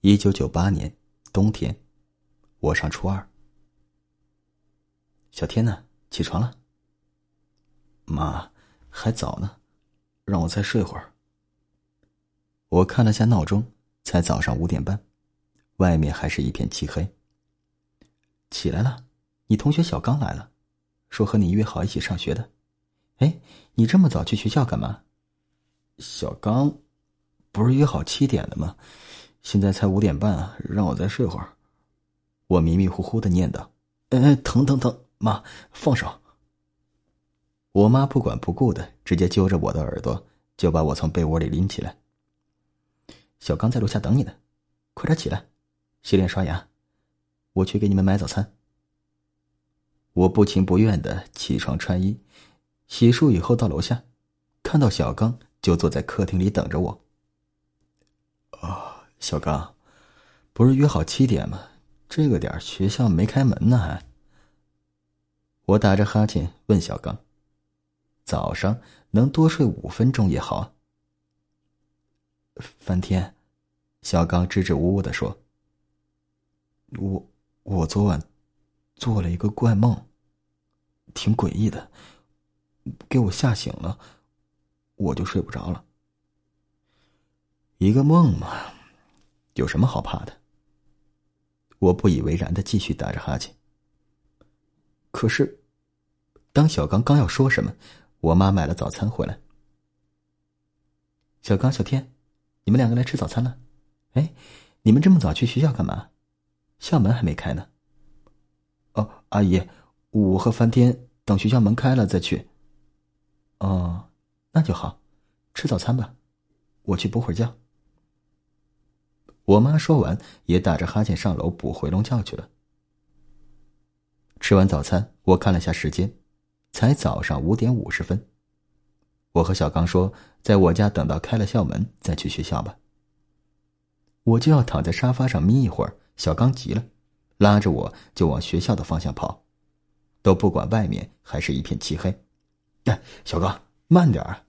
一九九八年冬天，我上初二。小天呢？起床了？妈，还早呢，让我再睡会儿。我看了下闹钟，才早上五点半，外面还是一片漆黑。起来了，你同学小刚来了，说和你约好一起上学的。哎，你这么早去学校干嘛？小刚，不是约好七点的吗？现在才五点半啊，让我再睡会儿。我迷迷糊糊的念叨：“哎，疼疼疼！妈，放手！”我妈不管不顾的，直接揪着我的耳朵，就把我从被窝里拎起来。小刚在楼下等你呢，快点起来，洗脸刷牙，我去给你们买早餐。我不情不愿的起床穿衣，洗漱以后到楼下，看到小刚就坐在客厅里等着我。啊，小刚，不是约好七点吗？这个点学校没开门呢，还。我打着哈欠问小刚。早上能多睡五分钟也好。翻天，小刚支支吾吾的说：“我我昨晚做了一个怪梦，挺诡异的，给我吓醒了，我就睡不着了。一个梦嘛，有什么好怕的？”我不以为然的继续打着哈欠。可是，当小刚刚要说什么，我妈买了早餐回来。小刚、小天，你们两个来吃早餐了。哎，你们这么早去学校干嘛？校门还没开呢。哦，阿姨，我和翻天等学校门开了再去。哦，那就好，吃早餐吧，我去补会儿觉。我妈说完，也打着哈欠上楼补回笼觉去了。吃完早餐，我看了下时间。才早上五点五十分，我和小刚说，在我家等到开了校门再去学校吧。我就要躺在沙发上眯一会儿，小刚急了，拉着我就往学校的方向跑，都不管外面还是一片漆黑。哎，小刚，慢点儿，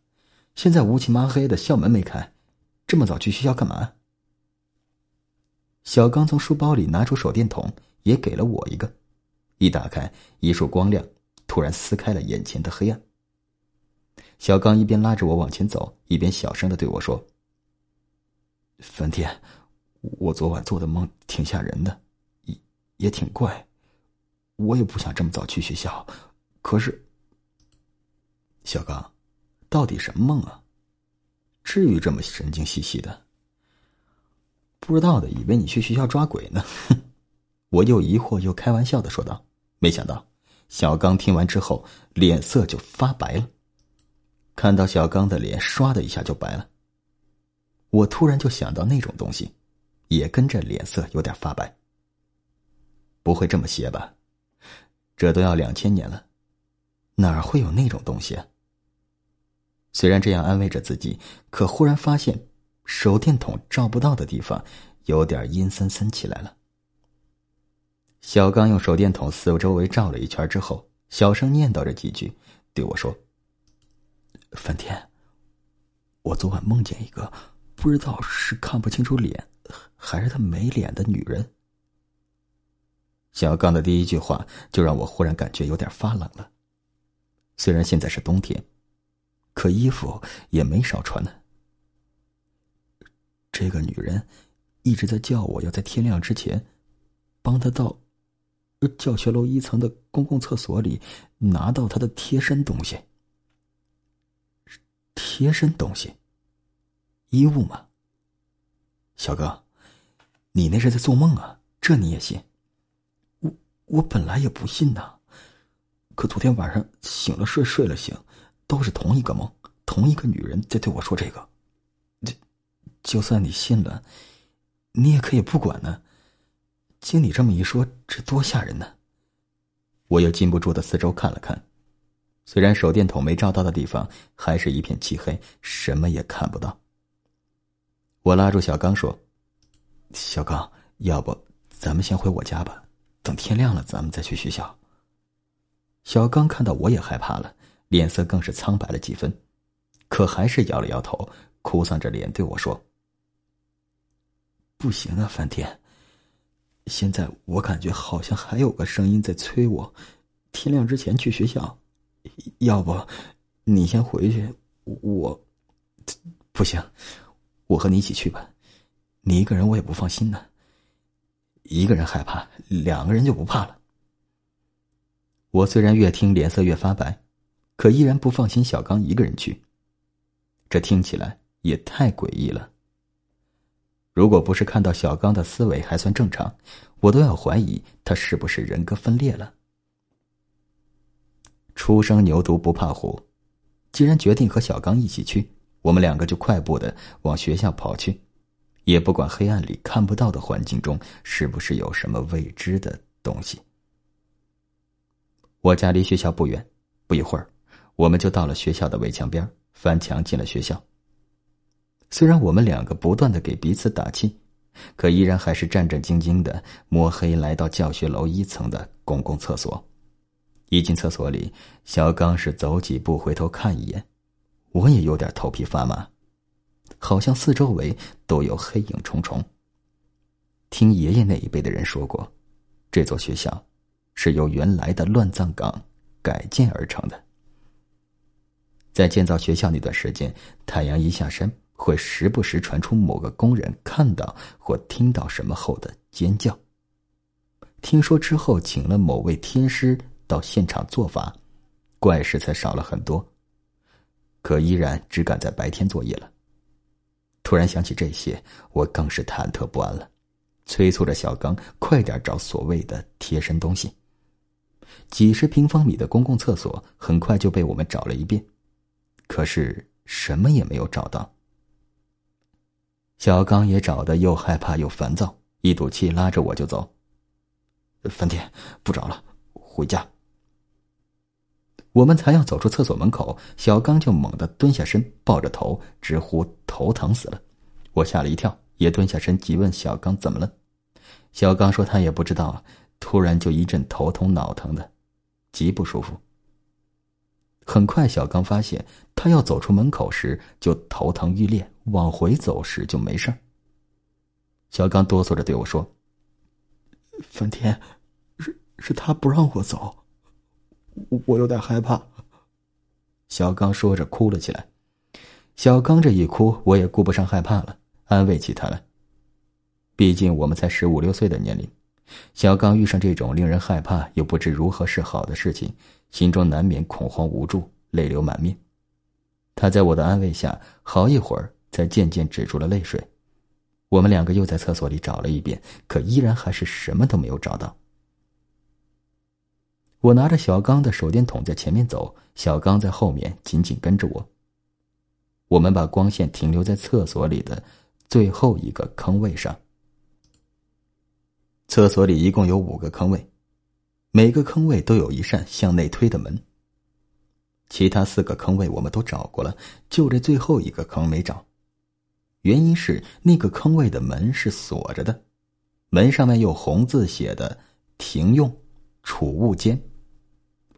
现在乌漆麻黑的，校门没开，这么早去学校干嘛？小刚从书包里拿出手电筒，也给了我一个，一打开，一束光亮。突然撕开了眼前的黑暗。小刚一边拉着我往前走，一边小声的对我说：“梵天，我昨晚做的梦挺吓人的，也也挺怪。我也不想这么早去学校，可是……小刚，到底什么梦啊？至于这么神经兮兮的？不知道的以为你去学校抓鬼呢。”我又疑惑又开玩笑的说道，没想到。小刚听完之后，脸色就发白了。看到小刚的脸唰的一下就白了，我突然就想到那种东西，也跟着脸色有点发白。不会这么邪吧？这都要两千年了，哪会有那种东西啊？虽然这样安慰着自己，可忽然发现手电筒照不到的地方，有点阴森森起来了。小刚用手电筒四周围照了一圈之后，小声念叨着几句，对我说：“梵天，我昨晚梦见一个不知道是看不清楚脸，还是他没脸的女人。”小刚的第一句话就让我忽然感觉有点发冷了。虽然现在是冬天，可衣服也没少穿呢。这个女人一直在叫我要在天亮之前帮她到。教学楼一层的公共厕所里拿到她的贴身东西。贴身东西，衣物吗？小哥，你那是在做梦啊？这你也信？我我本来也不信呐，可昨天晚上醒了睡，睡了醒，都是同一个梦，同一个女人在对我说这个。就算你信了，你也可以不管呢。经你这么一说，这多吓人呢！我又禁不住的四周看了看，虽然手电筒没照到的地方还是一片漆黑，什么也看不到。我拉住小刚说：“小刚，要不咱们先回我家吧，等天亮了咱们再去学校。”小刚看到我也害怕了，脸色更是苍白了几分，可还是摇了摇头，哭丧着脸对我说：“不行啊，梵天。现在我感觉好像还有个声音在催我，天亮之前去学校。要不，你先回去，我不行，我和你一起去吧。你一个人我也不放心呢。一个人害怕，两个人就不怕了。我虽然越听脸色越发白，可依然不放心小刚一个人去。这听起来也太诡异了。如果不是看到小刚的思维还算正常，我都要怀疑他是不是人格分裂了。初生牛犊不怕虎，既然决定和小刚一起去，我们两个就快步的往学校跑去，也不管黑暗里看不到的环境中是不是有什么未知的东西。我家离学校不远，不一会儿，我们就到了学校的围墙边，翻墙进了学校。虽然我们两个不断的给彼此打气，可依然还是战战兢兢的摸黑来到教学楼一层的公共厕所。一进厕所里，小刚是走几步回头看一眼，我也有点头皮发麻，好像四周围都有黑影重重。听爷爷那一辈的人说过，这座学校。是由原来的乱葬岗改建而成的。在建造学校那段时间，太阳一下山，会时不时传出某个工人看到或听到什么后的尖叫。听说之后，请了某位天师到现场做法，怪事才少了很多。可依然只敢在白天作业了。突然想起这些，我更是忐忑不安了，催促着小刚快点找所谓的贴身东西。几十平方米的公共厕所很快就被我们找了一遍，可是什么也没有找到。小刚也找的又害怕又烦躁，一赌气拉着我就走。饭店不找了，回家。我们才要走出厕所门口，小刚就猛地蹲下身，抱着头直呼头疼死了。我吓了一跳，也蹲下身急问小刚怎么了。小刚说他也不知道。突然就一阵头痛脑疼的，极不舒服。很快，小刚发现他要走出门口时就头疼欲裂，往回走时就没事小刚哆嗦着对我说：“梵天，是是他不让我走，我有点害怕。”小刚说着哭了起来。小刚这一哭，我也顾不上害怕了，安慰起他来。毕竟我们才十五六岁的年龄。小刚遇上这种令人害怕又不知如何是好的事情，心中难免恐慌无助，泪流满面。他在我的安慰下，好一会儿才渐渐止住了泪水。我们两个又在厕所里找了一遍，可依然还是什么都没有找到。我拿着小刚的手电筒在前面走，小刚在后面紧紧跟着我。我们把光线停留在厕所里的最后一个坑位上。厕所里一共有五个坑位，每个坑位都有一扇向内推的门。其他四个坑位我们都找过了，就这最后一个坑没找。原因是那个坑位的门是锁着的，门上面用红字写的“停用储物间”。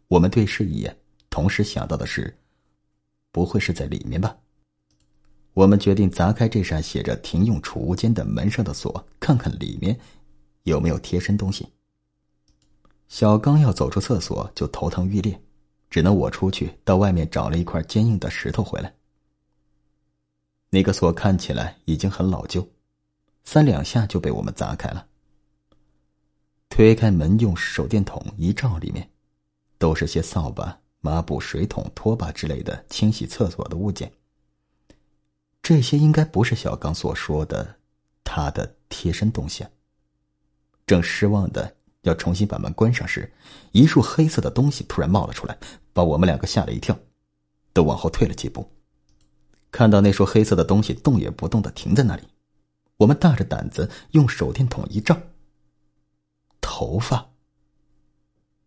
我们对视一眼，同时想到的是，不会是在里面吧？我们决定砸开这扇写着“停用储物间”的门上的锁，看看里面。有没有贴身东西？小刚要走出厕所就头疼欲裂，只能我出去到外面找了一块坚硬的石头回来。那个锁看起来已经很老旧，三两下就被我们砸开了。推开门，用手电筒一照，里面都是些扫把、抹布、水桶、拖把之类的清洗厕所的物件。这些应该不是小刚所说的他的贴身东西。正失望的要重新把门关上时，一束黑色的东西突然冒了出来，把我们两个吓了一跳，都往后退了几步。看到那束黑色的东西动也不动的停在那里，我们大着胆子用手电筒一照，头发，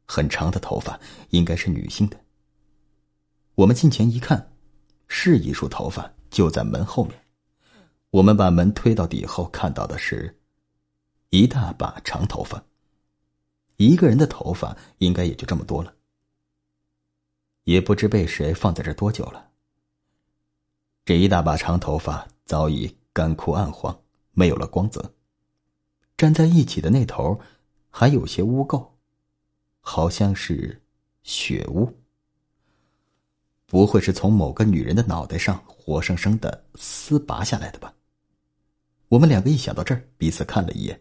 很长的头发，应该是女性的。我们近前一看，是一束头发就在门后面。我们把门推到底后，看到的是。一大把长头发，一个人的头发应该也就这么多了，也不知被谁放在这多久了。这一大把长头发早已干枯暗黄，没有了光泽，粘在一起的那头还有些污垢，好像是血污。不会是从某个女人的脑袋上活生生的撕拔下来的吧？我们两个一想到这儿，彼此看了一眼，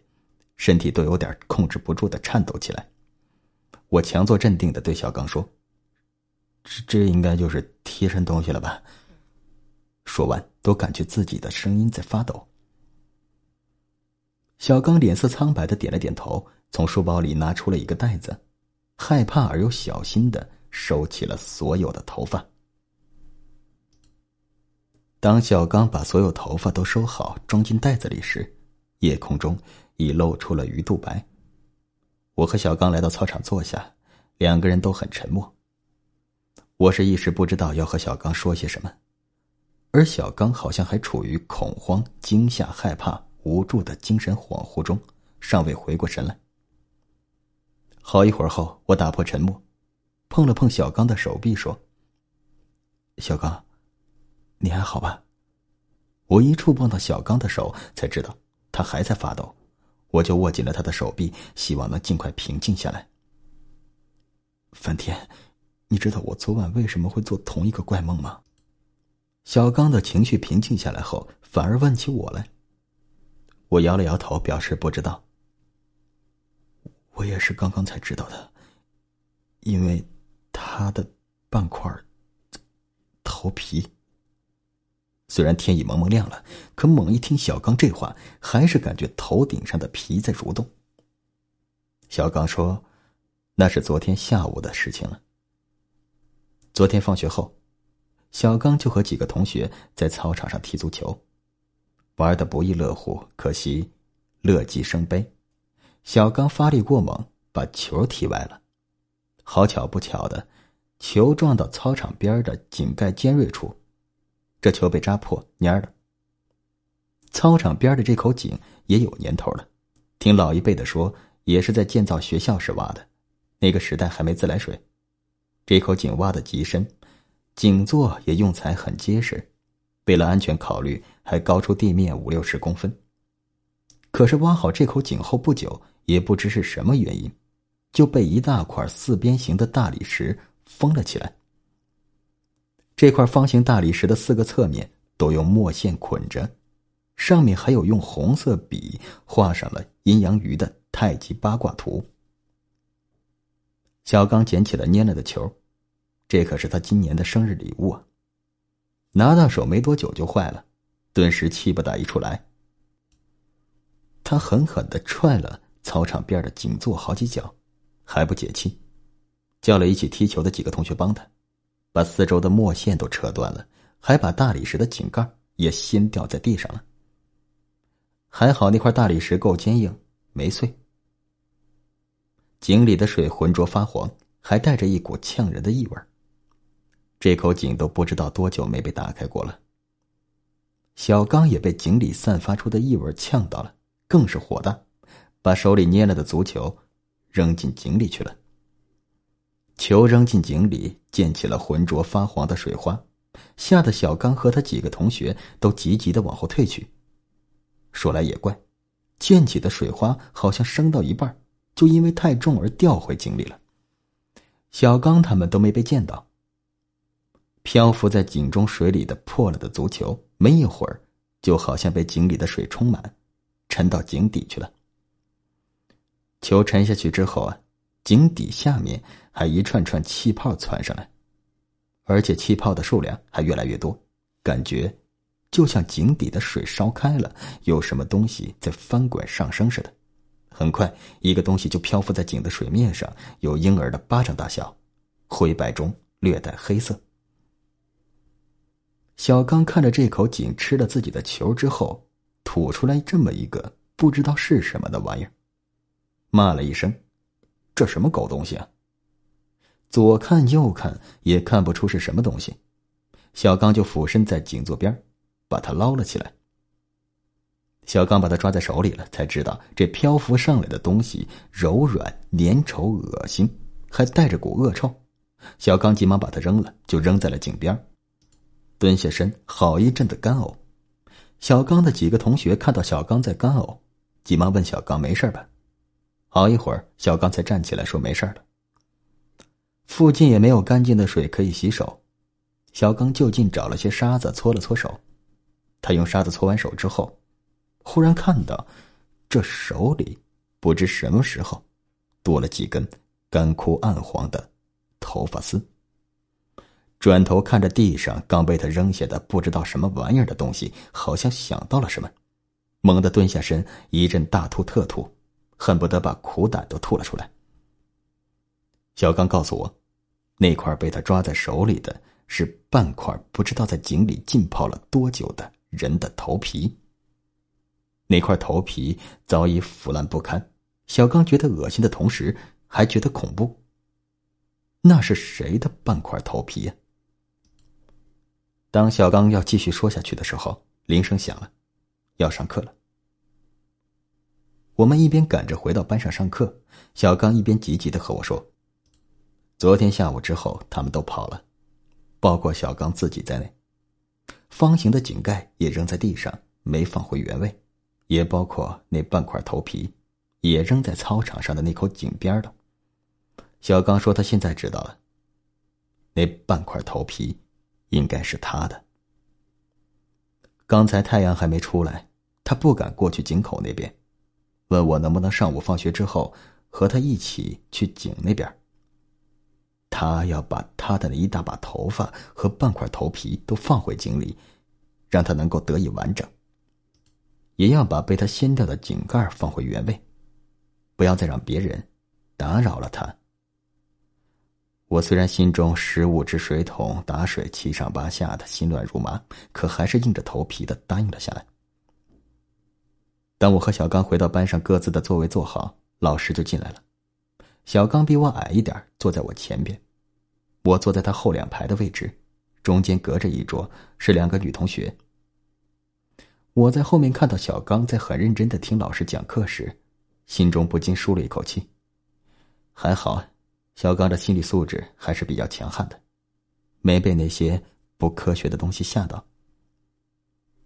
身体都有点控制不住的颤抖起来。我强作镇定的对小刚说：“这这应该就是贴身东西了吧？”说完，都感觉自己的声音在发抖。小刚脸色苍白的点了点头，从书包里拿出了一个袋子，害怕而又小心的收起了所有的头发。当小刚把所有头发都收好，装进袋子里时，夜空中已露出了鱼肚白。我和小刚来到操场坐下，两个人都很沉默。我是一时不知道要和小刚说些什么，而小刚好像还处于恐慌、惊吓、害怕、无助的精神恍惚中，尚未回过神来。好一会儿后，我打破沉默，碰了碰小刚的手臂，说：“小刚。”你还好吧？我一触碰到小刚的手，才知道他还在发抖，我就握紧了他的手臂，希望能尽快平静下来。梵天，你知道我昨晚为什么会做同一个怪梦吗？小刚的情绪平静下来后，反而问起我来。我摇了摇头，表示不知道。我也是刚刚才知道的，因为他的半块头皮。虽然天已蒙蒙亮了，可猛一听小刚这话，还是感觉头顶上的皮在蠕动。小刚说：“那是昨天下午的事情了。昨天放学后，小刚就和几个同学在操场上踢足球，玩的不亦乐乎。可惜，乐极生悲，小刚发力过猛，把球踢歪了。好巧不巧的，球撞到操场边的井盖尖锐处。”这球被扎破蔫了。操场边的这口井也有年头了，听老一辈的说，也是在建造学校时挖的。那个时代还没自来水，这口井挖的极深，井座也用材很结实，为了安全考虑，还高出地面五六十公分。可是挖好这口井后不久，也不知是什么原因，就被一大块四边形的大理石封了起来。这块方形大理石的四个侧面都用墨线捆着，上面还有用红色笔画上了阴阳鱼的太极八卦图。小刚捡起了蔫了的球，这可是他今年的生日礼物啊！拿到手没多久就坏了，顿时气不打一处来。他狠狠的踹了操场边的井座好几脚，还不解气，叫了一起踢球的几个同学帮他。把四周的墨线都扯断了，还把大理石的井盖也掀掉在地上了。还好那块大理石够坚硬，没碎。井里的水浑浊发黄，还带着一股呛人的异味。这口井都不知道多久没被打开过了。小刚也被井里散发出的异味呛到了，更是火大，把手里捏了的足球扔进井里去了。球扔进井里，溅起了浑浊发黄的水花，吓得小刚和他几个同学都急急的往后退去。说来也怪，溅起的水花好像升到一半，就因为太重而掉回井里了。小刚他们都没被溅到。漂浮在井中水里的破了的足球，没一会儿，就好像被井里的水充满，沉到井底去了。球沉下去之后啊。井底下面还一串串气泡窜上来，而且气泡的数量还越来越多，感觉就像井底的水烧开了，有什么东西在翻滚上升似的。很快，一个东西就漂浮在井的水面上，有婴儿的巴掌大小，灰白中略带黑色。小刚看着这口井吃了自己的球之后，吐出来这么一个不知道是什么的玩意儿，骂了一声。这什么狗东西啊！左看右看也看不出是什么东西，小刚就俯身在井座边，把它捞了起来。小刚把它抓在手里了，才知道这漂浮上来的东西柔软粘稠、恶心，还带着股恶臭。小刚急忙把它扔了，就扔在了井边，蹲下身，好一阵的干呕。小刚的几个同学看到小刚在干呕，急忙问小刚：“没事吧？”好一会儿，小刚才站起来说：“没事了。”附近也没有干净的水可以洗手，小刚就近找了些沙子搓了搓手。他用沙子搓完手之后，忽然看到这手里不知什么时候多了几根干枯暗黄的头发丝。转头看着地上刚被他扔下的不知道什么玩意儿的东西，好像想到了什么，猛地蹲下身，一阵大吐特吐，恨不得把苦胆都吐了出来。小刚告诉我，那块被他抓在手里的是半块不知道在井里浸泡了多久的人的头皮。那块头皮早已腐烂不堪，小刚觉得恶心的同时，还觉得恐怖。那是谁的半块头皮呀？当小刚要继续说下去的时候，铃声响了，要上课了。我们一边赶着回到班上上课，小刚一边急急的和我说：“昨天下午之后，他们都跑了，包括小刚自己在内。方形的井盖也扔在地上，没放回原位，也包括那半块头皮，也扔在操场上的那口井边了。”小刚说：“他现在知道了，那半块头皮。”应该是他的。刚才太阳还没出来，他不敢过去井口那边，问我能不能上午放学之后和他一起去井那边。他要把他的那一大把头发和半块头皮都放回井里，让他能够得以完整。也要把被他掀掉的井盖放回原位，不要再让别人打扰了他。我虽然心中十五只水桶打水七上八下的心乱如麻，可还是硬着头皮的答应了下来。当我和小刚回到班上各自的座位坐好，老师就进来了。小刚比我矮一点，坐在我前边，我坐在他后两排的位置，中间隔着一桌是两个女同学。我在后面看到小刚在很认真的听老师讲课时，心中不禁舒了一口气，还好。小刚的心理素质还是比较强悍的，没被那些不科学的东西吓到。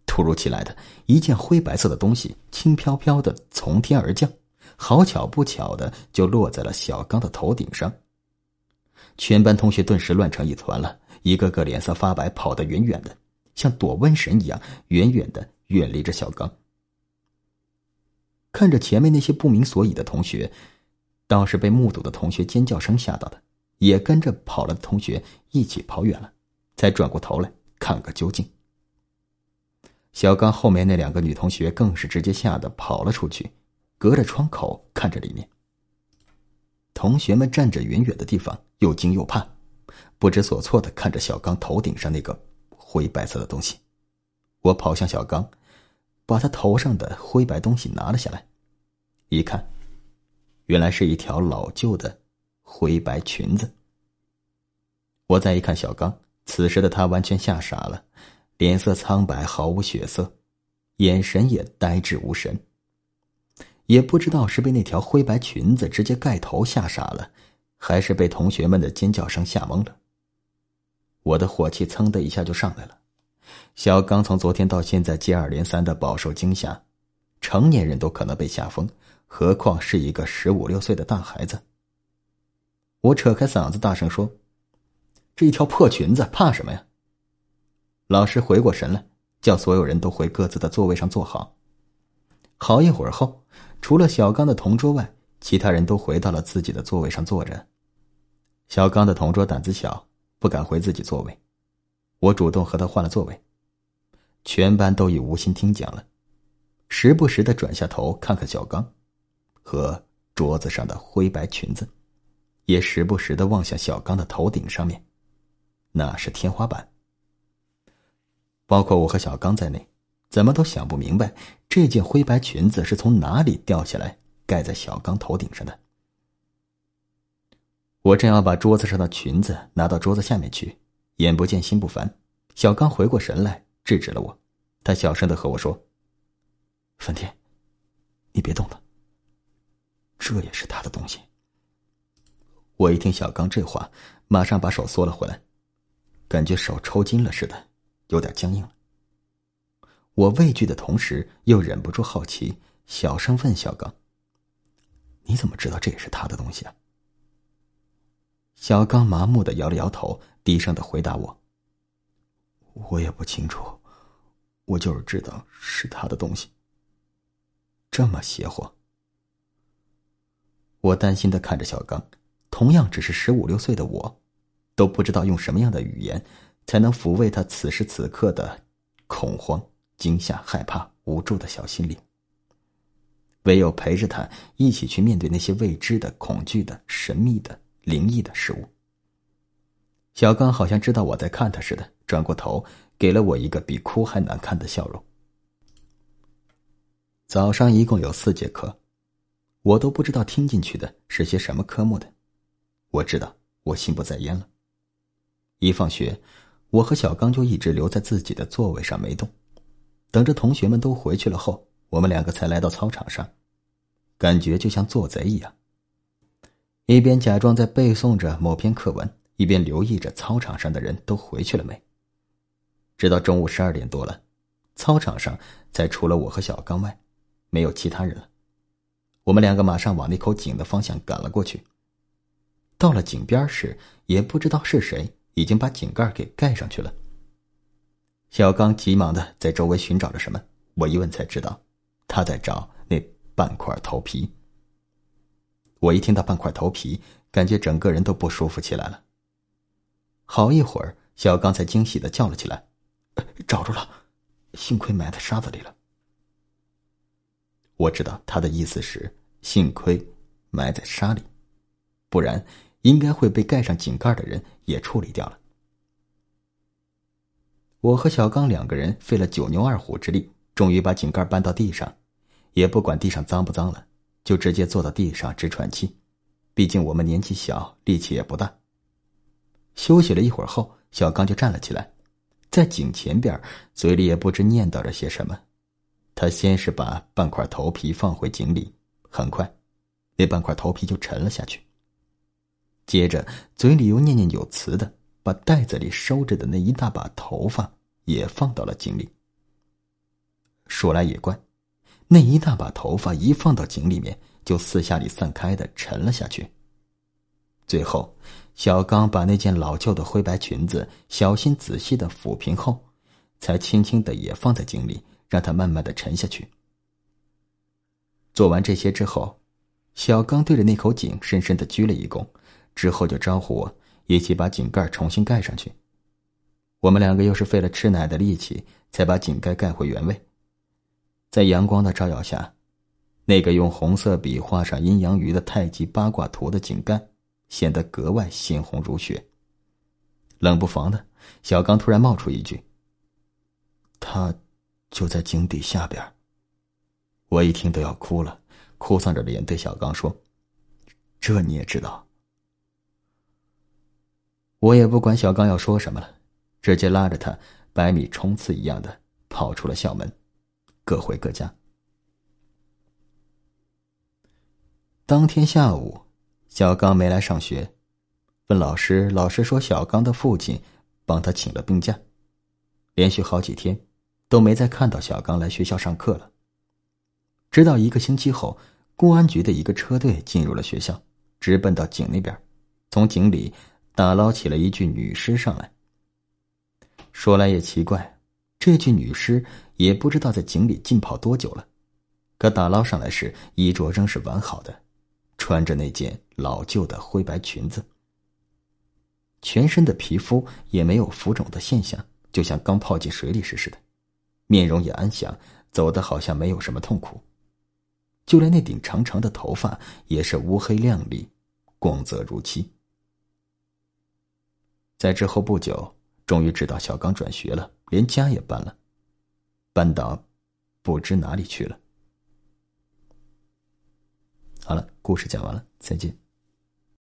突如其来的一件灰白色的东西轻飘飘的从天而降，好巧不巧的就落在了小刚的头顶上。全班同学顿时乱成一团了，一个个脸色发白，跑得远远的，像躲瘟神一样，远远的远离着小刚。看着前面那些不明所以的同学。倒是被目睹的同学尖叫声吓到的，也跟着跑了的同学一起跑远了，才转过头来看个究竟。小刚后面那两个女同学更是直接吓得跑了出去，隔着窗口看着里面。同学们站着远远的地方，又惊又怕，不知所措的看着小刚头顶上那个灰白色的东西。我跑向小刚，把他头上的灰白东西拿了下来，一看。原来是一条老旧的灰白裙子。我再一看小刚，此时的他完全吓傻了，脸色苍白，毫无血色，眼神也呆滞无神。也不知道是被那条灰白裙子直接盖头吓傻了，还是被同学们的尖叫声吓懵了。我的火气噌的一下就上来了。小刚从昨天到现在接二连三的饱受惊吓，成年人都可能被吓疯。何况是一个十五六岁的大孩子。我扯开嗓子大声说：“这一条破裙子，怕什么呀？”老师回过神来，叫所有人都回各自的座位上坐好。好一会儿后，除了小刚的同桌外，其他人都回到了自己的座位上坐着。小刚的同桌胆子小，不敢回自己座位，我主动和他换了座位。全班都已无心听讲了，时不时的转下头看看小刚。和桌子上的灰白裙子，也时不时的望向小刚的头顶上面，那是天花板。包括我和小刚在内，怎么都想不明白这件灰白裙子是从哪里掉下来盖在小刚头顶上的。我正要把桌子上的裙子拿到桌子下面去，眼不见心不烦，小刚回过神来制止了我，他小声的和我说：“梵天，你别动了。”这也是他的东西。我一听小刚这话，马上把手缩了回来，感觉手抽筋了似的，有点僵硬了。我畏惧的同时，又忍不住好奇，小声问小刚：“你怎么知道这也是他的东西啊？”小刚麻木的摇了摇头，低声的回答我：“我也不清楚，我就是知道是他的东西。”这么邪乎。我担心的看着小刚，同样只是十五六岁的我，都不知道用什么样的语言，才能抚慰他此时此刻的恐慌、惊吓、害怕、无助的小心灵。唯有陪着他一起去面对那些未知的、恐惧的、神秘的、灵异的事物。小刚好像知道我在看他似的，转过头，给了我一个比哭还难看的笑容。早上一共有四节课。我都不知道听进去的是些什么科目的，我知道我心不在焉了。一放学，我和小刚就一直留在自己的座位上没动，等着同学们都回去了后，我们两个才来到操场上，感觉就像做贼一样。一边假装在背诵着某篇课文，一边留意着操场上的人都回去了没。直到中午十二点多了，操场上才除了我和小刚外，没有其他人了。我们两个马上往那口井的方向赶了过去。到了井边时，也不知道是谁已经把井盖给盖上去了。小刚急忙的在周围寻找着什么，我一问才知道，他在找那半块头皮。我一听到半块头皮，感觉整个人都不舒服起来了。好一会儿，小刚才惊喜的叫了起来：“找着了，幸亏埋在沙子里了。”我知道他的意思是，幸亏埋在沙里，不然应该会被盖上井盖的人也处理掉了。我和小刚两个人费了九牛二虎之力，终于把井盖搬到地上，也不管地上脏不脏了，就直接坐到地上直喘气。毕竟我们年纪小，力气也不大。休息了一会儿后，小刚就站了起来，在井前边，嘴里也不知念叨着些什么。他先是把半块头皮放回井里，很快，那半块头皮就沉了下去。接着，嘴里又念念有词的把袋子里收着的那一大把头发也放到了井里。说来也怪，那一大把头发一放到井里面，就四下里散开的沉了下去。最后，小刚把那件老旧的灰白裙子小心仔细的抚平后，才轻轻的也放在井里。让他慢慢的沉下去。做完这些之后，小刚对着那口井深深的鞠了一躬，之后就招呼我一起把井盖重新盖上去。我们两个又是费了吃奶的力气，才把井盖盖回原位。在阳光的照耀下，那个用红色笔画上阴阳鱼的太极八卦图的井盖，显得格外鲜红如血。冷不防的，小刚突然冒出一句：“他。”就在井底下边。我一听都要哭了，哭丧着脸对小刚说：“这你也知道。”我也不管小刚要说什么了，直接拉着他百米冲刺一样的跑出了校门，各回各家。当天下午，小刚没来上学，问老师，老师说小刚的父亲帮他请了病假，连续好几天。都没再看到小刚来学校上课了。直到一个星期后，公安局的一个车队进入了学校，直奔到井那边，从井里打捞起了一具女尸上来。说来也奇怪，这具女尸也不知道在井里浸泡多久了，可打捞上来时衣着仍是完好的，穿着那件老旧的灰白裙子，全身的皮肤也没有浮肿的现象，就像刚泡进水里时似的。面容也安详，走的好像没有什么痛苦，就连那顶长长的头发也是乌黑亮丽，光泽如漆。在之后不久，终于知道小刚转学了，连家也搬了，搬到不知哪里去了。好了，故事讲完了，再见。